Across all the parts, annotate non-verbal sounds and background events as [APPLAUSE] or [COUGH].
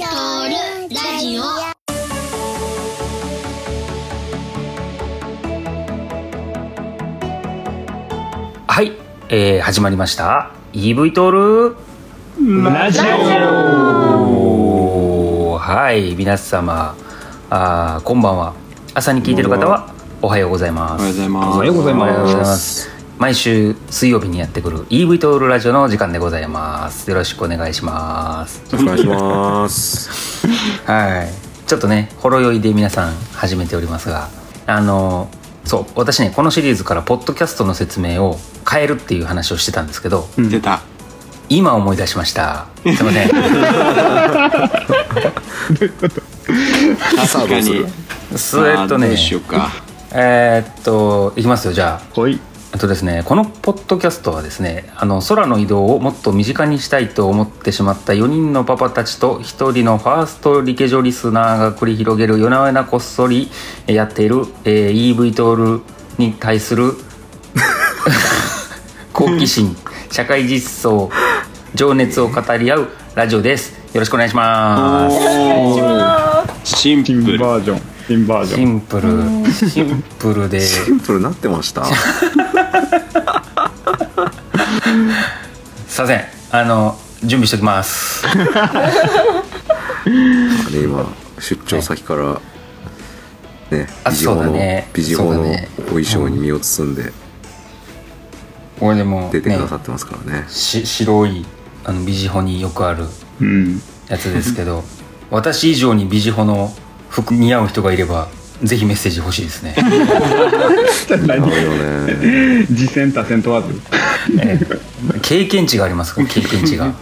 トールラジオ。はい、えー、始まりました。EV トール。ラジオ。はい皆様。あーこんばんは。朝に聞いてる方は。おはようございます。おはようございます。おはようございます毎週水曜日にやってくる EV トールラジオの時間でございます。よろしくお願いします。お願いします。[LAUGHS] はい。ちょっとねほろ酔いで皆さん始めておりますがあのそう私ねこのシリーズからポッドキャストの説明を変えるっていう話をしてたんですけど、出た。今思い出しました。すいません。[LAUGHS] [LAUGHS] 確かに。それとね。さあどうしようか。えーっといきますよじゃあ。ほいあとですねこのポッドキャストはですねあの空の移動をもっと身近にしたいと思ってしまった4人のパパたちと1人のファーストリケジョリスナーが繰り広げる夜な夜なこっそりえーやっている、えー EV トールに対する [LAUGHS] 好奇心社会実装情熱を語り合うラジオです。よろしくお願いします。シンプ新ル。バージョン。新バージョン。シンプル。シンプルで。シンプルなってました [LAUGHS] すいません。あの準備しておきます。あれ今出張先からねあビジホの、そうだね。ビジホのそうだね。お衣装に身を包んでこれでも出てねくださってますからねし白いあのビジホによくあるうん。やつですけど私以上にビジホの服似合う人がいればぜひメッセージ欲しいですね。実践多戦問わず。ええ。経験値がありますから経験値が。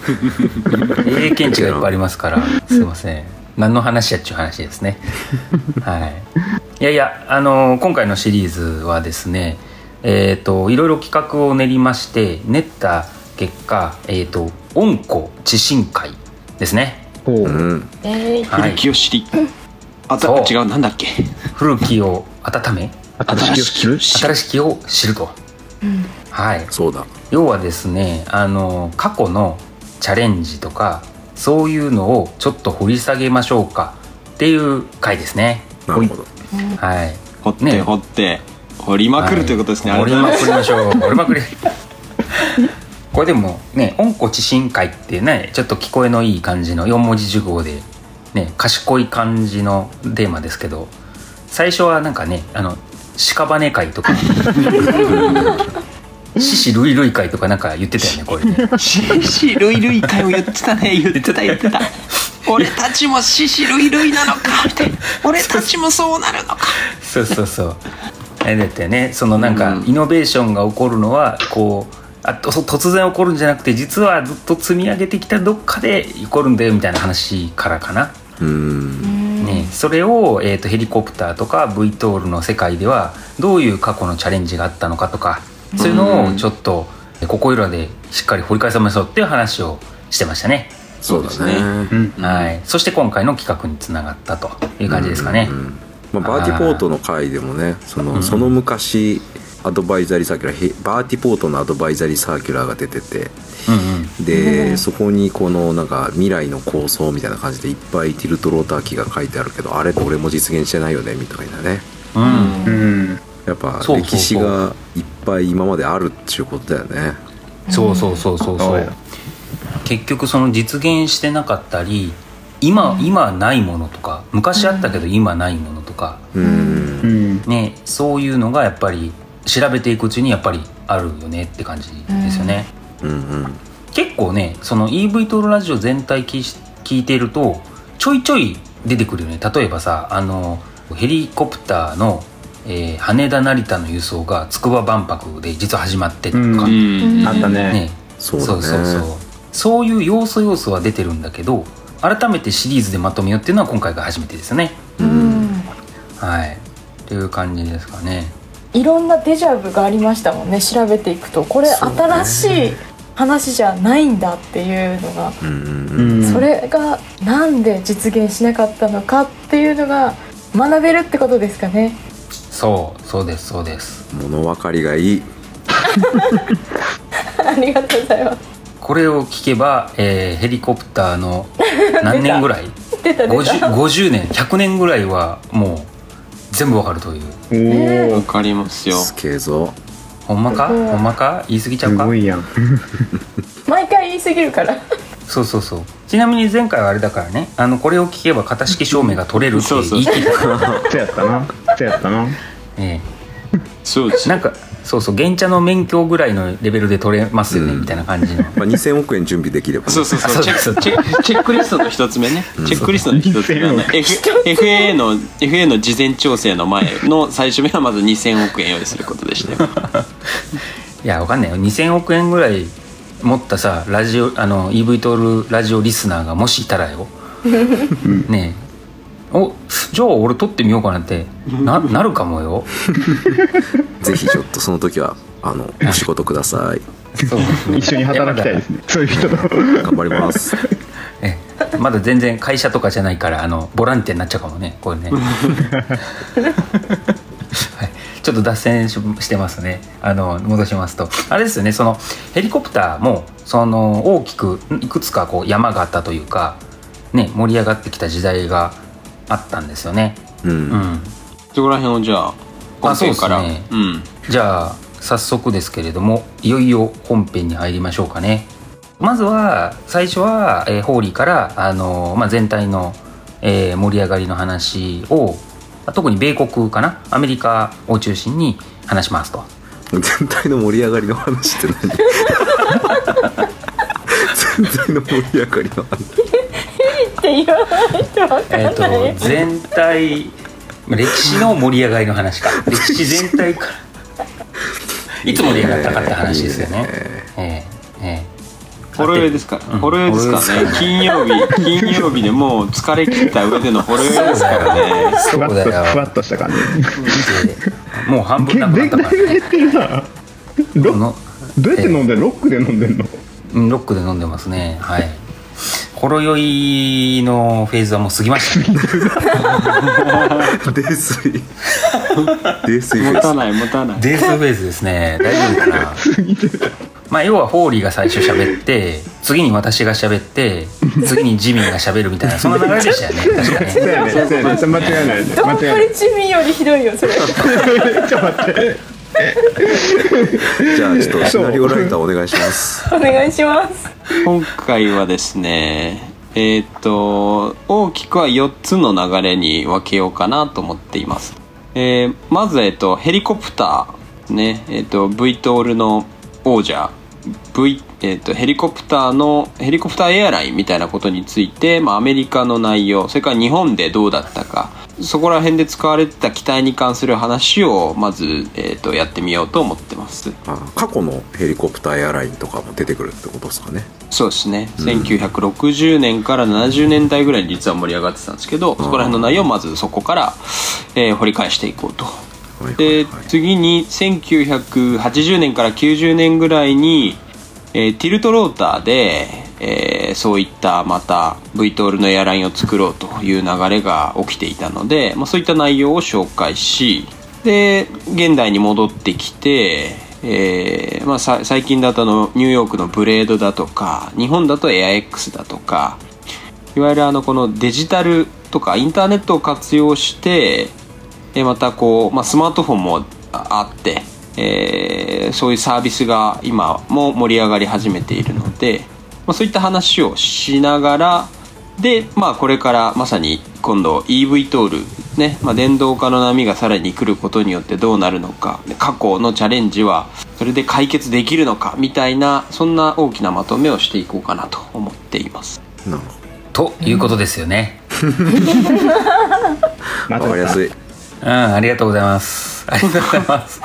経験値がいっぱいありますから。すいません。何の話やっちゅう話ですね。はい。いやいやあの今回のシリーズはですねえっ、といろいろ企画を練りまして練った結果えっ、と温故知新会ですね。ほう。うん。はい。古きを知り。あたそう。違うなんだっけ？古きを温め新しいを知る？新しきを知ると、はい。そうだ。要はですねあの過去のチャレンジとかそういうのをちょっと掘り下げましょうかっていう回ですね。なるほど。はい。掘ってね。掘って掘りまくるということですね。はい掘りまくりましょう [LAUGHS] 掘りまくり。り。これでもね「温故知新会」ってねちょっと聞こえのいい感じの4文字熟語でね賢い感じのテーマですけど最初はなんかねあの屍会とか [LAUGHS] 獅子類類会とかなんか言ってたよねこれねシシルイルイ会を言ってたね。言ってた言ってた。[LAUGHS] 俺たちもシシルイルイなのかみたいな。俺たちもそうなるのか。そうそうそうあれだってねそのなんかうんイノベーションが起こるのはこうあと突然起こるんじゃなくて実はずっと積み上げてきたどっかで起こるんだよみたいな話からかな、うんね、それを、えー、とヘリコプターとか V トールの世界ではどういう過去のチャレンジがあったのかとかそういうのをちょっとここいらでしっかり掘り返さましょうっていう話をしてましたね、そうだね。うん。はい、そして今回の企画につながったという感じですかね、うんまあ、バーティポートの回でもねその,、その昔アドバイザリーサーキュラーへバーティポートのアドバイザリーサーキュラーが出ててうんうんで、そこにこのなんか未来の構想みたいな感じでいっぱいティルトローター機が書いてあるけどあれどれも実現してないよねみたいなね。うん。うんやっぱそうそうそう。歴史がいっぱい今まであるっていうことだよね。そうそうそうそうそう。そうや。結局その実現してなかったり今今ないものとか昔あったけど今ないものとか、うん。うん。ねそういうのがやっぱり調べていくうちにやっぱりあるよねって感じですよね、うんうん結構ねその EV トールラジオ全体聞い聞いてるとちょいちょい出てくるよね。例えばさあのヘリコプターの、えー羽田成田の輸送が筑波万博で実は始まってとか。あったね。ね。そうそうそうそう。そういう要素要素は出てるんだけど改めてシリーズでまとめようっていうのは今回が初めてですね。うん。はい。っていう感じですかね。いろんなデジャブがありましたもんね。調べていくと。これそうね。新しい話じゃないんだっていうのが、うんうんうん。うんそれがなんで実現しなかったのかっていうのが学べるってことですかね。そうそうですそうです。物分かりがいい。[LAUGHS] ありがとうございます。これを聞けば、えーヘリコプターの [LAUGHS] 何年ぐらい？出た出た 50, 50年100年ぐらいはもう全部わかるという。おおわかりますよ。すげえぞほんまか？ほんまか？言い過ぎちゃすうか？ごいやん。[LAUGHS] 毎回言い過ぎるから。そうそうそう。ちなみに前回はあれだからね。あのこれを聞けば型式証明が取れるってそうそう言い切った。[LAUGHS] そうやったな。そうやったな。[LAUGHS] えそうなんかそうそう原茶の免許ぐらいのレベルで取れますよね、うん。みたいな感じの。まあ、2000億円準備できればね、そうそうあそう。チェそうックチェックチェックリストの一つ目ね。チェックリストの一つ目あの F FA の FA の事前調整の前の最初目はまず2000億円用意することでしたよ。[LAUGHS] いやわかんないよ。2000億円ぐらい持ったさラジオあの EV トールラジオリスナーがもしいたらよ。[LAUGHS] ねえおじゃあ俺取ってみようかなって。ななるかもよ。[LAUGHS] ぜひちょっとその時はあのお仕事ください。そう。ですね一緒に働きたいですね。そういう人と。頑張ります。[LAUGHS] ええまだ全然会社とかじゃないからあのボランティアになっちゃうかもねこれね、[LAUGHS] はい、ちょっと脱線ししてますね。あの戻しますと。あれですよねそのヘリコプターもその大きくいくつかこう山があったというかね盛り上がってきた時代があったんですよね。うん、うん。そこら辺をじゃあ本編から？あそうねうん。じゃあ早速ですけれどもいよいよ本編に入りましょうかね。まずは最初は、えーホーリーから、あのーまあ、全体の、えー盛り上がりの話を特に米国かな？アメリカを中心に話しますと。全体の盛り上がりの話って何？[LAUGHS] 全体の盛り上がりの話って言わないと分かえっ、んないよ、と全体まあ歴史の盛り上がりの話か。[LAUGHS] 歴史全体から。いつ盛り上がったかって話ですよね。ええええホロヨイですか？ら、うん。ホロヨイですか？らね。金曜日金曜日でもう疲れ切った上でのホロヨイですからね。ふわっとそうだよ。ふわっとした感じ。もう半分なくなったからぶ減ってるな。ロのどうやって飲んでんの？ロックで飲んでんの？うんロックで飲んでますね。はいほろ酔いのフェーズはもう過ぎましたね。[LAUGHS] 泥酔。泥酔持たない持たない。デースフェーズですね。大丈夫かな？まあ要はホーリーが最初喋って次に私が喋って次にジミーが喋るみたいなそんな流れでしたよね。確かね。そうやねそうやねそれ間違いない。ねどん間違いない。ぶりチミよりひどいよそれ。[LAUGHS] ちょっと待って [LAUGHS] じゃあちょっとシナリオライターお願いします。[LAUGHS] お願いします。今回はですねえーっと大きくは4つの流れに分けようかなと思っています、えーまず、えっと、ヘリコプターねえっと V トールの王者 V えっとヘリコプターのヘリコプターエアラインみたいなことについて、まあ、アメリカの内容それから日本でどうだったかそこら辺で使われてた機体に関する話をまず、えっとやってみようと思ってます。あ過去のヘリコプターエアラインとかも出てくるってことですかね。そうですね、1960年から70年代ぐらいに実は盛り上がってたんですけど、そこら辺の内容をまずそこから、えー掘り返していこうと。はい。はいではい次に1980年から90年ぐらいに、えーティルトローターで、えーそういったまた V トールのエアラインを作ろうという流れが起きていたので、まあ、そういった内容を紹介しで現代に戻ってきて、えーまあ、さ最近だとあのニューヨークのブレードだとか日本だと AirX だとかいわゆるあのこのデジタルとかインターネットを活用してでまたこう、まあ、スマートフォンもああって、えーそういうサービスが今も盛り上がり始めているので、まあ、そういった話をしながらで、まあ、これからまさに今度 EV トール、ねまあ、電動化の波がさらに来ることによってどうなるのかで過去のチャレンジはそれで解決できるのかみたいなそんな大きなまとめをしていこうかなと思っています。なるほということですよね。[LAUGHS] [LAUGHS] わかりやすいうんありがとうございます。[LAUGHS] ありがとうございます。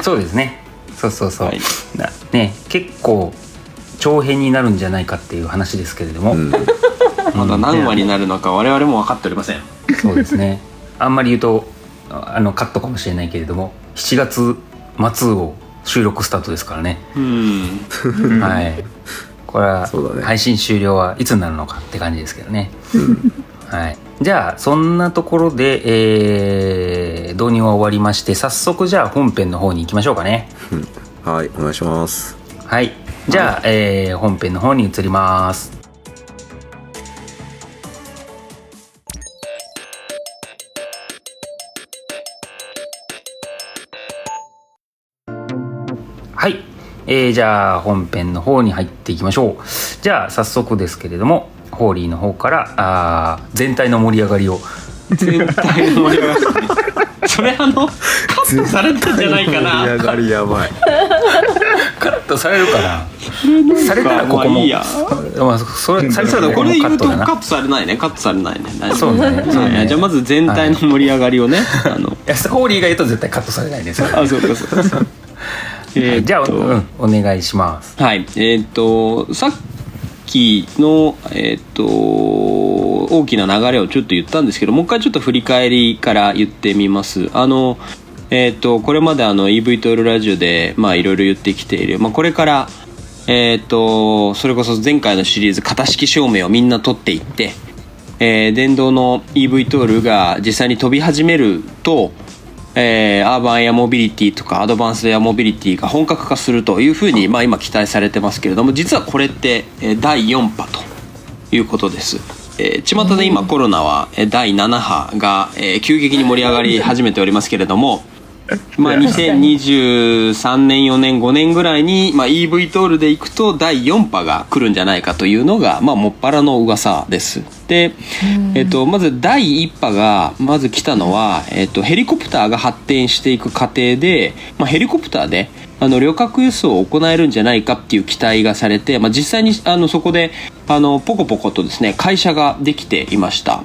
そうですね。そうそうそう、はい。なね結構長編になるんじゃないかっていう話ですけれども、うん。[LAUGHS] まだ何話になるのか我々も分かっておりません。そうですね。あんまり言うとああのカットかもしれないけれども7月末を収録スタートですからね、うん。はい。これは配信終了はいつになるのかって感じですけどね、はい、じゃあそんなところで、えー、導入は終わりまして早速じゃあ本編の方に行きましょうかね。はいお願いします。はい。じゃあ、はい、えー、本編の方に移ります。はい。えー、じゃあ本編の方に入っていきましょう。じゃあ早速ですけれどもホーリーの方からあー全体の盛り上がりを。全体の盛り上がり。それあのカットされたんじゃないか盛りな上がりやばい。カットされるかな。されたらここも。まあいいや。まあ、それされたらこれ言うとカットだな。カットされないね。カットされないね。そうね。そうね。はいじゃあまず全体の盛り上がりをね、あの。いやホーリーが言うと絶対カットされないですあそうかそうか。そうかえー [LAUGHS] じゃあ、うん、お願いします。はいえーっとさっきのえっと大きな流れをちょっと言ったんですけどもう一回ちょっと振り返りから言ってみます。あのえっとこれまであの EV トールラジオでまあいろいろ言ってきている、まあ、これからえっとそれこそ前回のシリーズ型式証明をみんな取っていってえー電動の EV トールが実際に飛び始めると、えーアーバンエアモビリティとかアドバンスエアモビリティが本格化するというふうに、まあ、今期待されてますけれども実はこれって、えー第4波ということです。えー巷で今コロナは第7波が、えー急激に盛り上がり始めておりますけれども、まあ、2023年4年5年ぐらいに、まあ、EV トールでいくと第4波が来るんじゃないかというのが、まあ、もっぱらの噂です。で、えっと、まず第1波がまず来たのは、えっと、ヘリコプターが発展していく過程で、まあ、ヘリコプターであの旅客輸送を行えるんじゃないかっていう期待がされて、まあ、実際にあのそこであのポコポコとですね会社ができていました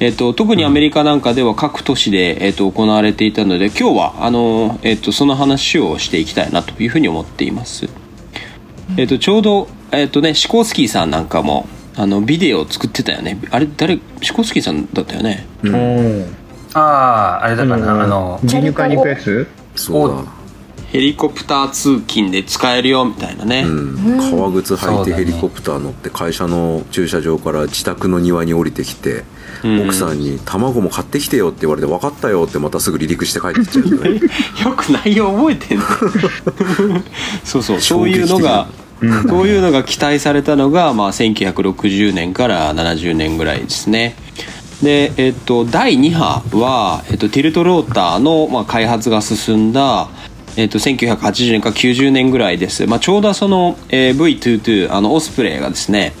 えっと、特にアメリカなんかでは各都市で、えっと、行われていたので今日はあの、えっと、その話をしていきたいなというふうに思っています、えっと、ちょうど、えっとね、シコースキーさんなんかもあのビデオを作ってたよね。あれ誰シコースキーさんだったよね？おーあああれだからなあの牛乳買いに行くやつ？そうだヘリコプター通勤で使えるよみたいなね、うん、革靴履いてヘリコプター乗って会社の駐車場から自宅の庭に降りてきて、うん。奥さんに「卵も買ってきてよ」って言われて「分かったよ」ってまたすぐ離陸して帰ってきちゃうよね。[LAUGHS] よく内容覚えてんね [LAUGHS] そうそうそういうのがそういうのが期待されたのが、まあ、1960年から70年ぐらいですね。で、えっと、第2波は、えっと、ティルトローターの、まあ、開発が進んだ、えっと、1980年か90年ぐらいです、まあ、ちょうどその、えー V22 あのオスプレイがですね、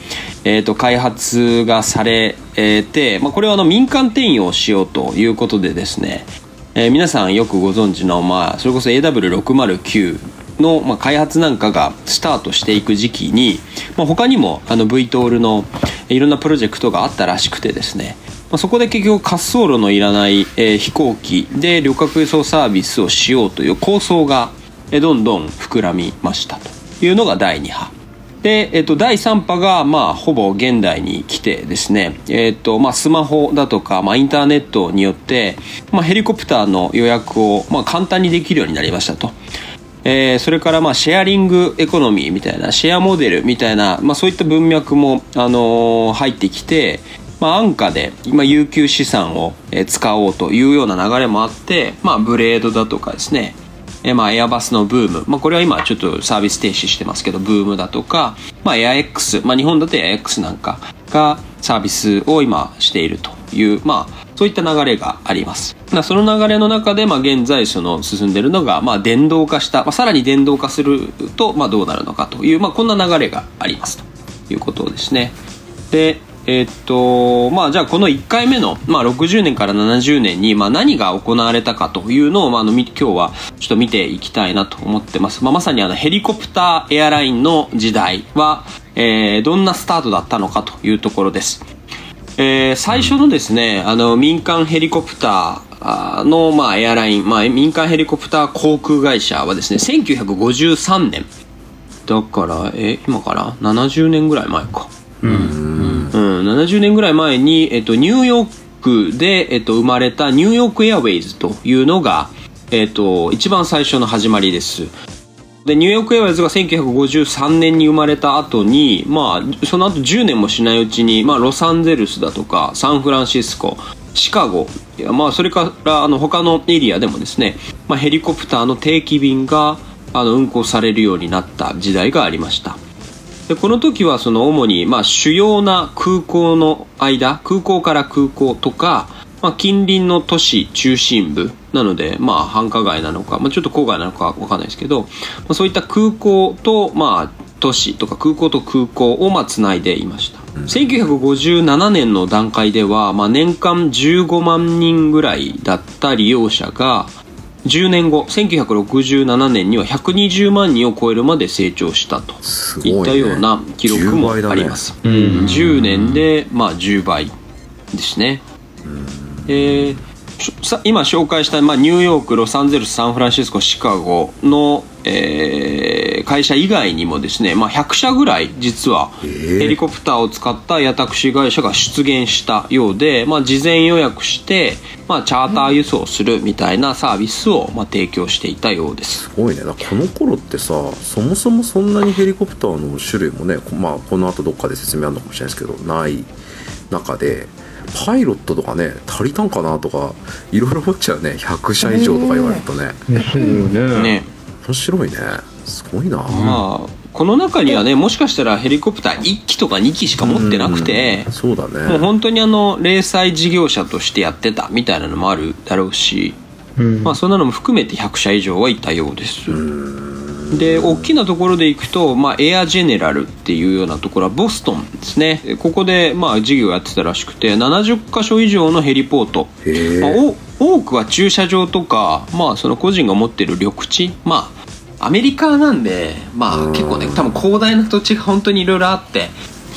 えっと、開発がされて、まあ、これはあの民間転用しようということでですねえー皆さんよくご存知の、まあ、それこそ AW609 の、まあ、開発なんかがスタートしていく時期に、まあ、他にもあの V トールのいろんなプロジェクトがあったらしくてですね、まあ、そこで結局滑走路のいらない、えー飛行機で旅客輸送サービスをしようという構想が、えーどんどん膨らみましたというのが第2波。で、えっと、第3波が、まあ、ほぼ現代に来てですね、えっと、まあ、スマホだとか、まあ、インターネットによって、まあ、ヘリコプターの予約を、まあ、簡単にできるようになりましたと。えーそれから、まあ、シェアリングエコノミーみたいな、シェアモデルみたいな、まあ、そういった文脈も、あのー入ってきて、まあ、安価で、今、有給資産を使おうというような流れもあって、まあ、ブレードだとかですね、えまあ、エアバスのブーム、まあ、これは今ちょっとサービス停止してますけどブームだとか、まあ、エア X、まあ、日本だとエア X なんかがサービスを今しているという、まあ、そういった流れがあります。まあその流れの中で、まあ、現在その進んでいるのが、まあ、電動化した、まあ、さらに電動化すると、まあ、どうなるのかという、まあ、こんな流れがありますということですね。でえっとまあじゃあこの1回目の、まあ、60年から70年に、まあ、何が行われたかというのを、まあ、あの今日はちょっと見ていきたいなと思ってます、まあ、まさにあのヘリコプターエアラインの時代は、えーどんなスタートだったのかというところです。えー最初のですね、あの民間ヘリコプターの、まあ、エアライン、まあ、民間ヘリコプター航空会社はですね1953年。だからえ今から70年ぐらい前か。うん、うん70年ぐらい前に、えっと、ニューヨークで、えっと、生まれたニューヨークエアウェイズというのが、えっと、一番最初の始まりです。でニューヨークエアウェイズが1953年に生まれた後にまあその後10年もしないうちに、まあ、ロサンゼルスだとかサンフランシスコシカゴまあそれからあの他のエリアでもですね、まあ、ヘリコプターの定期便があの運航されるようになった時代がありました。でこの時はその主にまあ主要な空港の間空港から空港とかまあ、近隣の都市中心部なので、まあ、繁華街なのか、まあ、ちょっと郊外なのかわかんないですけど、まあ、そういった空港と、まあ、都市とか空港と空港をまあつないでいました、1957年の段階では、まあ、年間15万人ぐらいだった利用者が10年後1967年には120万人を超えるまで成長したと。いね。いったような記録もあります、うん。10年でまあ10倍ですね、えー今紹介した、まあ、ニューヨークロサンゼルスサンフランシスコシカゴの、えー会社以外にもですね、まあ、100社ぐらい実はえー。ヘリコプターを使った屋タクシー会社が出現したようで、まあ、事前予約して、まあ、チャーター輸送するみたいなサービスを、まあ、提供していたようです。すごいね。だからこの頃ってさそもそもそんなにヘリコプターの種類もねこまあこの後どっかで説明あるのかもしれないですけどない中でパイロットとかね足りたんかなとかいろいろ思っちゃうね。100社以上とか言われるとね。うん。ね。ね面白いね。すごいな、まあこの中にはねもしかしたらヘリコプター1機とか2機しか持ってなくてうん。そうだもうね本当にあの零細事業者としてやってたみたいなのもあるだろうし、うん。まあ、そんなのも含めて100社以上はいたようです。で大きなところで行くと、まあ、エアジェネラルっていうようなところはボストンですね。ここでまあ事業やってたらしくて70箇所以上のヘリポート。へえまあ、お多くは駐車場とか、まあ、その個人が持ってる緑地まあアメリカなんで、まあ、うん。結構ね多分広大な土地が本当にいろいろあって、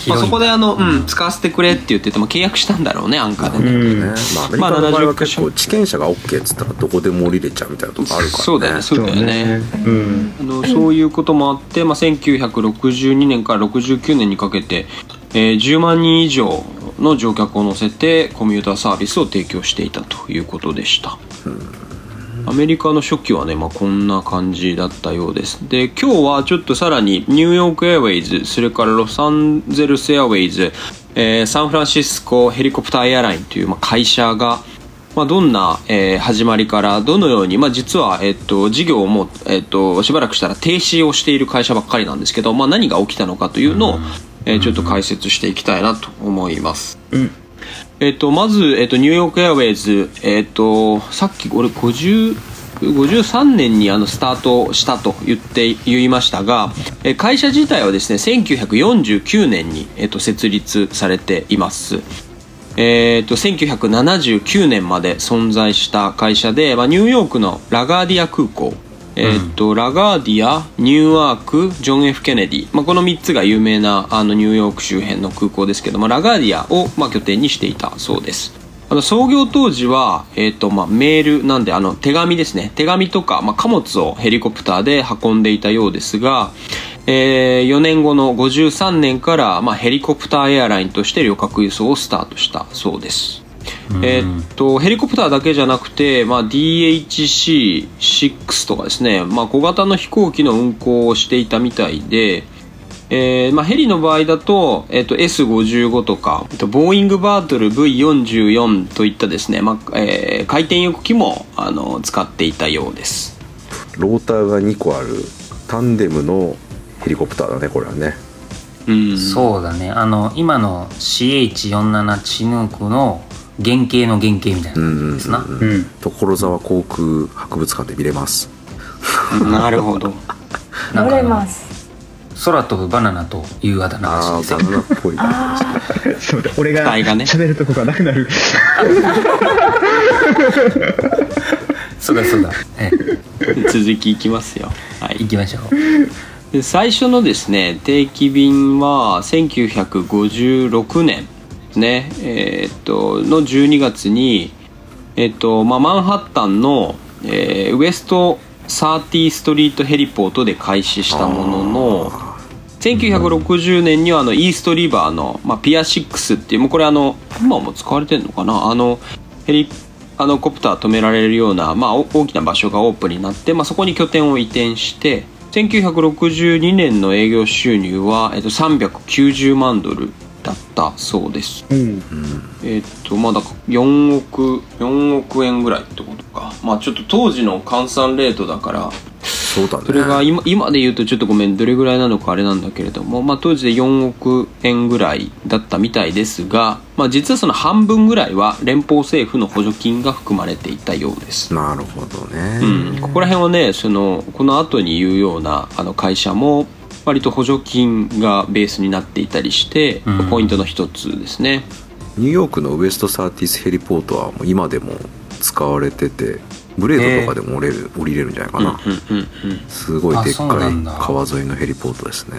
まあ、そこであの、うん、使わせてくれって言ってても契約したんだろうねアンカーでね、うん。ねまあアメリカの場合は結まあ構地権者が OK っつったらどこでも降りれちゃうみたいなとこあるからね。そうだよね。そうだよね。うん。あのそういうこともあって、まあ、1962年から69年にかけて、えー10万人以上の乗客を乗せてコミューターサービスを提供していたということでした、アメリカの初期はね、まあ、こんな感じだったようです。で今日はちょっとさらにニューヨークエアウェイズそれからロサンゼルスエアウェイズ、えーサンフランシスコヘリコプターエアラインという、まあ、会社がまあ、どんな、えー始まりからどのように、まあ、実は、えっと、事業をもう、えっと、しばらくしたら停止をしている会社ばっかりなんですけど、まあ、何が起きたのかというのを、えーちょっと解説していきたいなと思います。えっと、まず、えっと、ニューヨークエアウェイズ、えっと、さっき俺50 53年にあのスタートしたと言って言いましたがえー会社自体はですね1949年に、えっと、設立されていますえー、と1979年まで存在した会社で、まあ、ニューヨークのラガーディア空港、えーとラガーディアニューアークジョン・ F・ ケネディ、まあ、この3つが有名なあのニューヨーク周辺の空港ですけどもラガーディアを、まあ、拠点にしていたそうです。あの創業当時は、えーとまあ、メールなんであの手紙ですね。手紙とか、まあ、貨物をヘリコプターで運んでいたようですが、え4年後の53年から、まあ、ヘリコプターエアラインとして旅客輸送をスタートしたそうです。えーっとヘリコプターだけじゃなくて、まあ、DHC-6 とかですね、まあ、小型の飛行機の運航をしていたみたいで、えーまあ、ヘリの場合だと,、えーっと S55 とかえっとボーイングバートル V44 といったですね、まあえー回転翼機もあの使っていたようです。ローターが2個あるタンデムのヘリコプターだねこれはね。うん。そうだね。あの今の CH47 チヌークの原型の原型みたいな感じですな、うん所沢航空博物館で見れます。なるほど。なんかあの乗れます。空飛ぶバナナというあだ名らしいああですよバナナっぽいそうだ俺が喋るとこがなくなる。[LAUGHS] そうだそうだ。え続きいきますよ。はい。行きましょう。で最初のですね定期便は1956年ねえーっとの12月にえーっとまあマンハッタンの、えーウエスト30ストリートヘリポートで開始したものの1960年にはあのイーストリバーの、まあ、ピア6っていうもうこれあの今も使われてるのかな？あのヘリあのコプター止められるような、まあ、大きな場所がオープンになって、まあ、そこに拠点を移転して1962年の営業収入は、えっと、390万ドル。だったそうです。うん。えっとまあだから4億4億円ぐらいってことか。まあちょっと当時の換算レートだからそうだね。それが今今で言うとちょっとごめんどれぐらいなのかあれなんだけれども、まあ、当時で4億円ぐらいだったみたいですが、まあ、実はその半分ぐらいは連邦政府の補助金が含まれていたようです、なるほどね、うん、ここら辺はねそのこの後に言うようなあの会社も割と補助金がベースになっていたりして、うん。ポイントの一つですね。ニューヨークのウエストサーティスヘリポートはもう今でも使われててブレードとかでも降りれる,、降りれるんじゃないかな、うんうんうんすごいでっかない川沿いのヘリポートですね。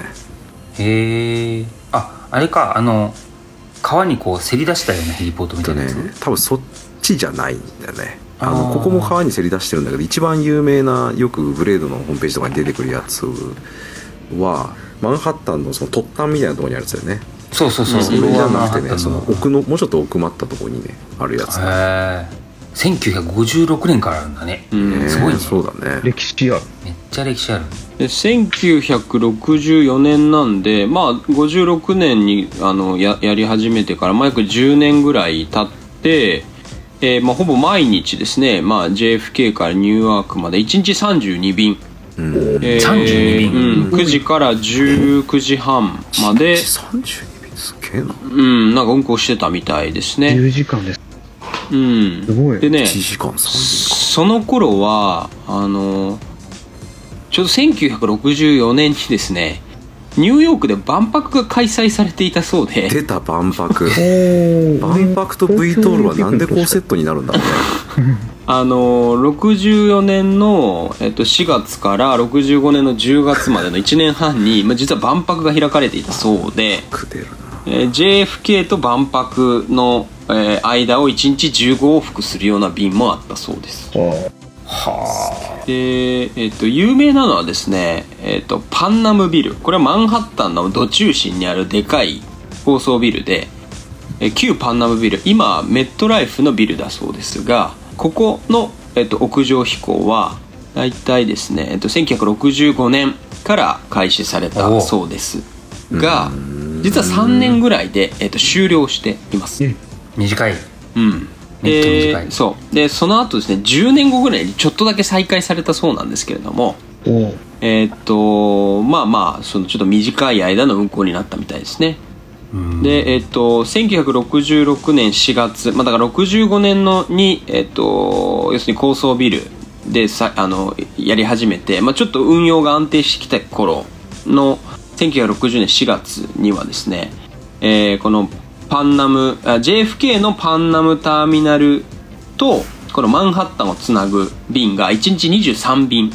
へえああれかあの川にこうせり出したようなヘリポートみたといなやつ、ね多分そっちじゃないんだよね。あのここも川にせり出してるんだけど一番有名なよくブレードのホームページとかに出てくるやつはマンハッタンのその突端みたいなところにあるんですよね。そうそうそう、それじゃなくてねその奥のもうちょっと奥まったところにねあるやつ、へえ1956年からあるんだね、うん。ねすごいね。そうだね。歴史ある。めっちゃ歴史ある。で1964年なんでまあ56年にあのややり始めてから、まあ、約10年ぐらい経って、えーまあ、ほぼ毎日ですね、まあ、JFK からニューヨークまで1日32便、うんえー32便。うん、9時から19時半まで、32便すげえな。うん、なんか運行してたみたいですね、10時間です。うん、すごい。でね1時間3その頃はあのちょうど1964年にですねニューヨークで万博が開催されていたそうで。出た万博。[LAUGHS] お万博と V トールはなんでこうセットになるんだろうね。[LAUGHS] あの64年の、えっと、4月から65年の10月までの1年半に、まあ、実は万博が開かれていたそうで、えー JFK と万博の、えー間を1日15往復するような便もあったそうですで、えっと有名なのはですね、えっとパンナムビル。これはマンハッタンのど中心にあるでかい高層ビルで、えー旧パンナムビル。今はメットライフのビルだそうですがここの、えっと屋上飛行は大体ですね、えっと1965年から開始されたそうですが実は3年ぐらいで、えっと終了しています。え短いうんめっちゃ短いでそう。でその後ですね10年後ぐらいにちょっとだけ再開されたそうなんですけれどもえーっとまあまあそのちょっと短い間の運行になったみたいですね。うん。でえーっと1966年4月、まあ、だから65年のに、えーっと要するに高層ビルでさあのやり始めて、まあ、ちょっと運用が安定してきた頃の1960年4月にはですね、えーこのパンナムあ JFK のパンナムターミナルとこのマンハッタンをつなぐ便が1日23便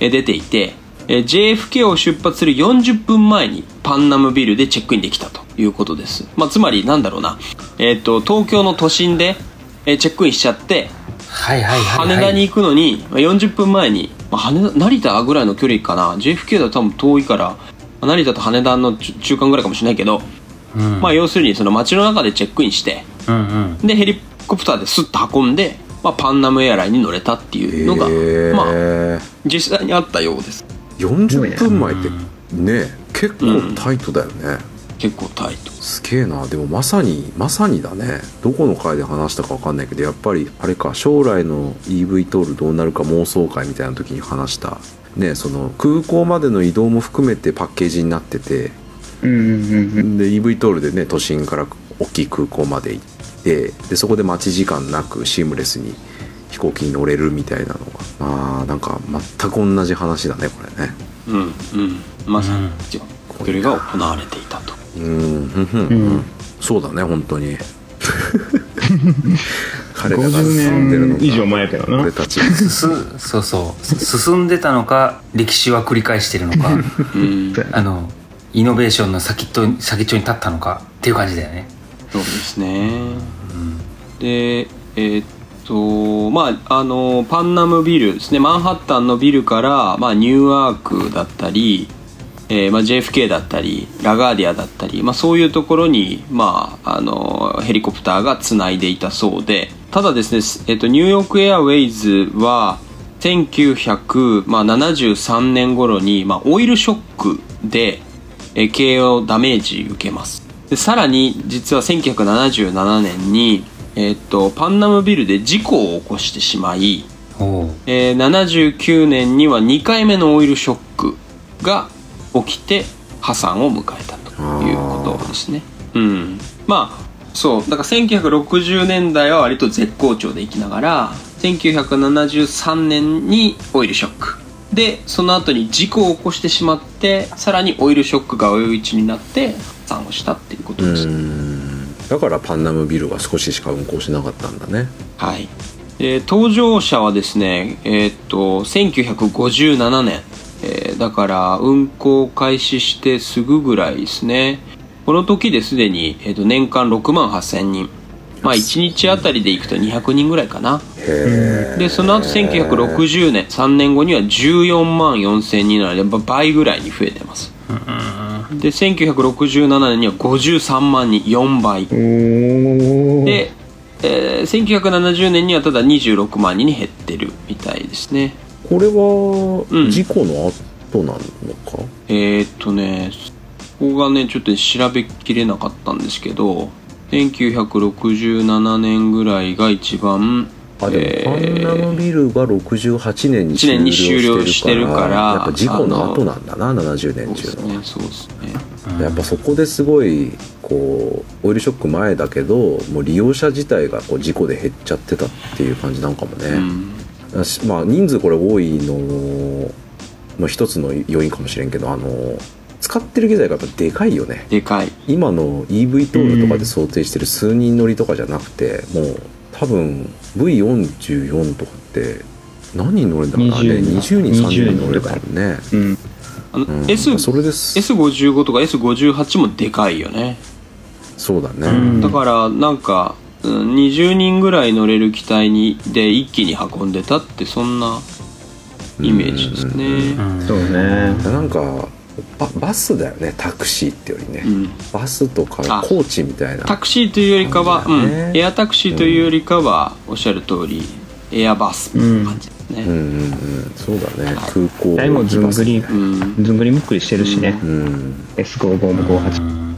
えー出ていて、えー JFK を出発する40分前にパンナムビルでチェックインできたということです、まあ、つまりなんだろうな、えー、と東京の都心で、えーチェックインしちゃってはいはいはい、はい、羽田に行くのにまあ40分前に、まあ、羽田成田ぐらいの距離かな。JFK だと多分遠いからまあ成田と羽田の中中間ぐらいかもしれないけど、うん、まあ要するにその街の中でチェックインしてうんうん。でヘリコプターでスッと運んで、まあ、パンナムエアラインに乗れたっていうのが、えまあー実際にあったようです。40分前ってね結構タイトだよね、結構タイト。すげえな。でもまさにまさにだね。どこの回で話したか分かんないけどやっぱりあれか将来の EV トールどうなるか妄想会みたいな時に話した。ねその空港までの移動も含めてパッケージになっててうんうんうんうん。で EV トールでね都心から大きい空港まで行ってでそこで待ち時間なくシームレスに飛行機に乗れるみたいなのがまあなんか全く同じ話だねこれね。うんうん。まさにですよそれが行われていたと。うんふんふんうん。そうだね本当に。[LAUGHS] 彼らが50進んでるの年以上前だよな。俺たち。すそうそう。す進んでたのか歴史は繰り返してるのか。うん。あのイノベーションの先っと先っちょに立ったのかっていう感じだよね。そうですね。でえーっとまああのパンナムビルですね。マンハッタンのビルから、まあ、ニューアークだったり、えーまあ、JFK だったりラガーディアだったり、まあ、そういうところに、まあ、あのヘリコプターがつないでいたそうで。ただですね、えーっとニューヨークエアウェイズは1973年頃に、まあ、オイルショックで、えー経営をダメージ受けます。でさらに実は1977年に、えーっとパンナムビルで事故を起こしてしまい、えー79年には2回目のオイルショックが起きて破産を迎えたということですね。うん。まあそう。だから1960年代は割と絶好調でいきながら1973年にオイルショックでその後に事故を起こしてしまってさらにオイルショックが追い打ちになって破産をしたっていうことうです、ん。だからパンナムビルは少ししか運行しなかったんだね。はい、えー搭乗者はですねえーっと1957年、えーだから運行開始してすぐぐらいですね。この時ですでに、えーっと年間6万8000人まあ1日あたりで行くと200人ぐらいかな。でその後1960年3年後には14万4000人なので倍ぐらいに増えてます。で1967年には53万人4倍。で、えー1970年にはただ26万人に減ってるみたいですね。これうん。は事故の後なのか、えーっとねここがねちょっと調べきれなかったんですけど1967年ぐらいが一番あでもパンナムビルが68年に1年に終了してるからやっぱ事故の後なんだな70年中の。そうですねそうですね。やっぱそこですごいこうオイルショック前だけどもう利用者自体がこう事故で減っちゃってたっていう感じなんかもね、うん。まあ人数これ多いのの一つの要因かもしれんけどあの使ってる機材がやっぱでかいよね。でかい。今の EV トールとかで想定してる数人乗りとかじゃなくて、もう多分 V44 とかって何人乗れるんだろうな。あれ20 20人30 20人乗れるからね、うん。あの、うん。S それです S55 とか S58 もでかいよね。そうだね、うん。だからなんかうん20人ぐらい乗れる機体にで一気に運んでたってそんなイメージですね。うん。そうね。なんかババスだよねタクシーってよりね、うん。バスとかあ。コーチみたいな。タクシーというよりかは、ね。うん、エアタクシーというよりかは、おっしゃる通りエアバスって感じですね、うんうんうん。そうだね。空港台もずんぐりうん。ずんぐりむっくりしてるしね。うん。S55 も58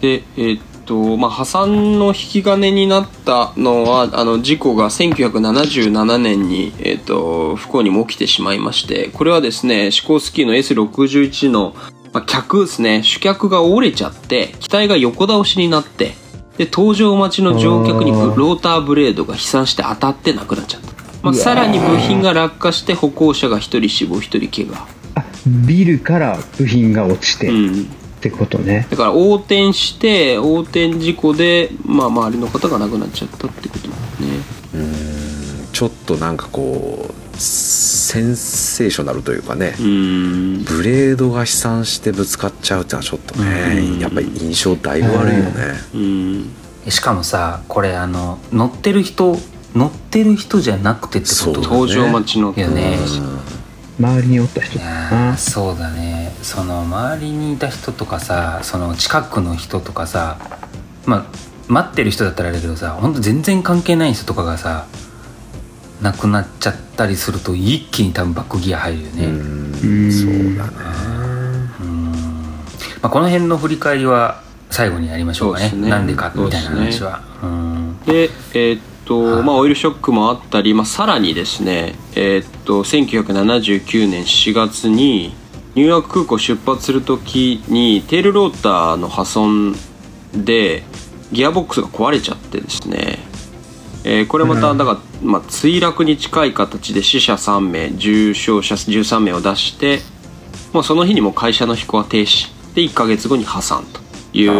でえーっとまあ破産の引き金になったのはあの事故が1977年に、えーっと不幸にも起きてしまいましてこれはですねシコースキーの S61 の、まあ、客ですね主脚が折れちゃって機体が横倒しになってで搭乗待ちの乗客にローターブレードが飛散して当たってなくなっちゃった、まあ、さらに部品が落下して歩行者が1人死亡1人怪我。あビルから部品が落ちて。っうんてことね。だから横転して横転事故で、まあ、周りの方が亡くなっちゃったってことなんですねちょっとなんかこうセンセーショナルというかね、うん。ブレードが飛散してぶつかっちゃうってのはちょっとね、うん。やっぱり印象だいぶ悪いよね、うん。しかもさこれあの乗ってる人乗ってる人じゃなくてってことそう。搭乗待ちの。いやね。周りにおった人。そうだねその周りにいた人とかさその近くの人とかさまあ待ってる人だったらあれだけどさ本当全然関係ない人とかがさ亡くなっちゃったりすると一気に多分バックギア入るよね、ううん。んそうだねうん。まあ、この辺の振り返りは最後にやりましょうかね。そうね。なんでかみたいな話は。うんでえーっとまあオイルショックもあったり、まあ、さらにですねえーっと1979年4月にニューヨーク空港出発する時にテールローターの破損でギアボックスが壊れちゃってですね。えーこれまただから、まあ、墜落に近い形で死者3名重傷者13名を出してもうその日にも会社の飛行は停止で1ヶ月後に破産という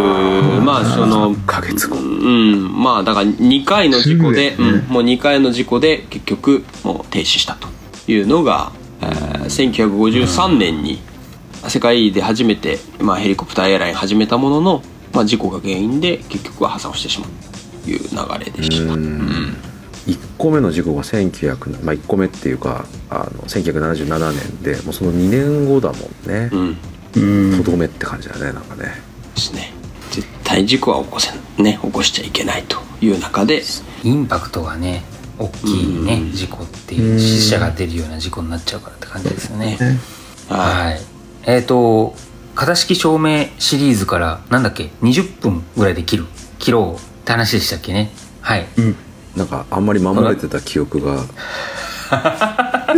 まあその1ヶ月後。うん。まあだから2回の事故で、うん、もう2回の事故で結局もう停止したというのが、えー1953年に世界で初めて、まあ、ヘリコプターエアライン始めたものの、まあ、事故が原因で結局は破産をしてしまうという流れでした。うん。1個目の事故が1900まあ1個目っていうかあの1977年でもうその2年後だもんね。うん。うんとどめって感じだねなんかね。ですね。絶対事故は起こせね起こしちゃいけないという中で。インパクトがね大きいね、うん。事故っていう死者が出るような事故になっちゃうからって感じですよね、ねはいはい。えっ、と型式証明シリーズからなんだっけ？20分ぐらいで切る？切ろうって話でしたっけね？はい。うん。なんかあんまり守れてた記憶が。[LAUGHS]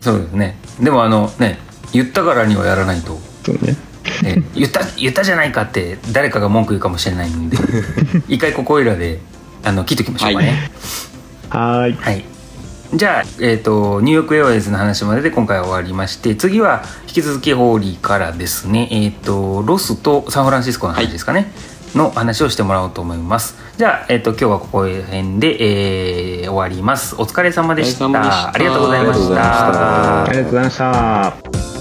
そうですね。でもあのね言ったからにはやらないと、そうね。ね、言った言ったじゃないかって誰かが文句言うかもしれないんで [LAUGHS] 一回ここいらであの切っときましょうかね。はーい。はい、じゃあ、えー、とニューヨークエアウェイズの話までで今回は終わりまして次は引き続きホーリーからですね、えー、とロスとサンフランシスコの話ですかね、の話をしてもらおうと思います。じゃあ、えー、と今日はここら辺で、えー終わります。お疲れ様でした。ありがとうございましありがとうございましたた。ありがとうございました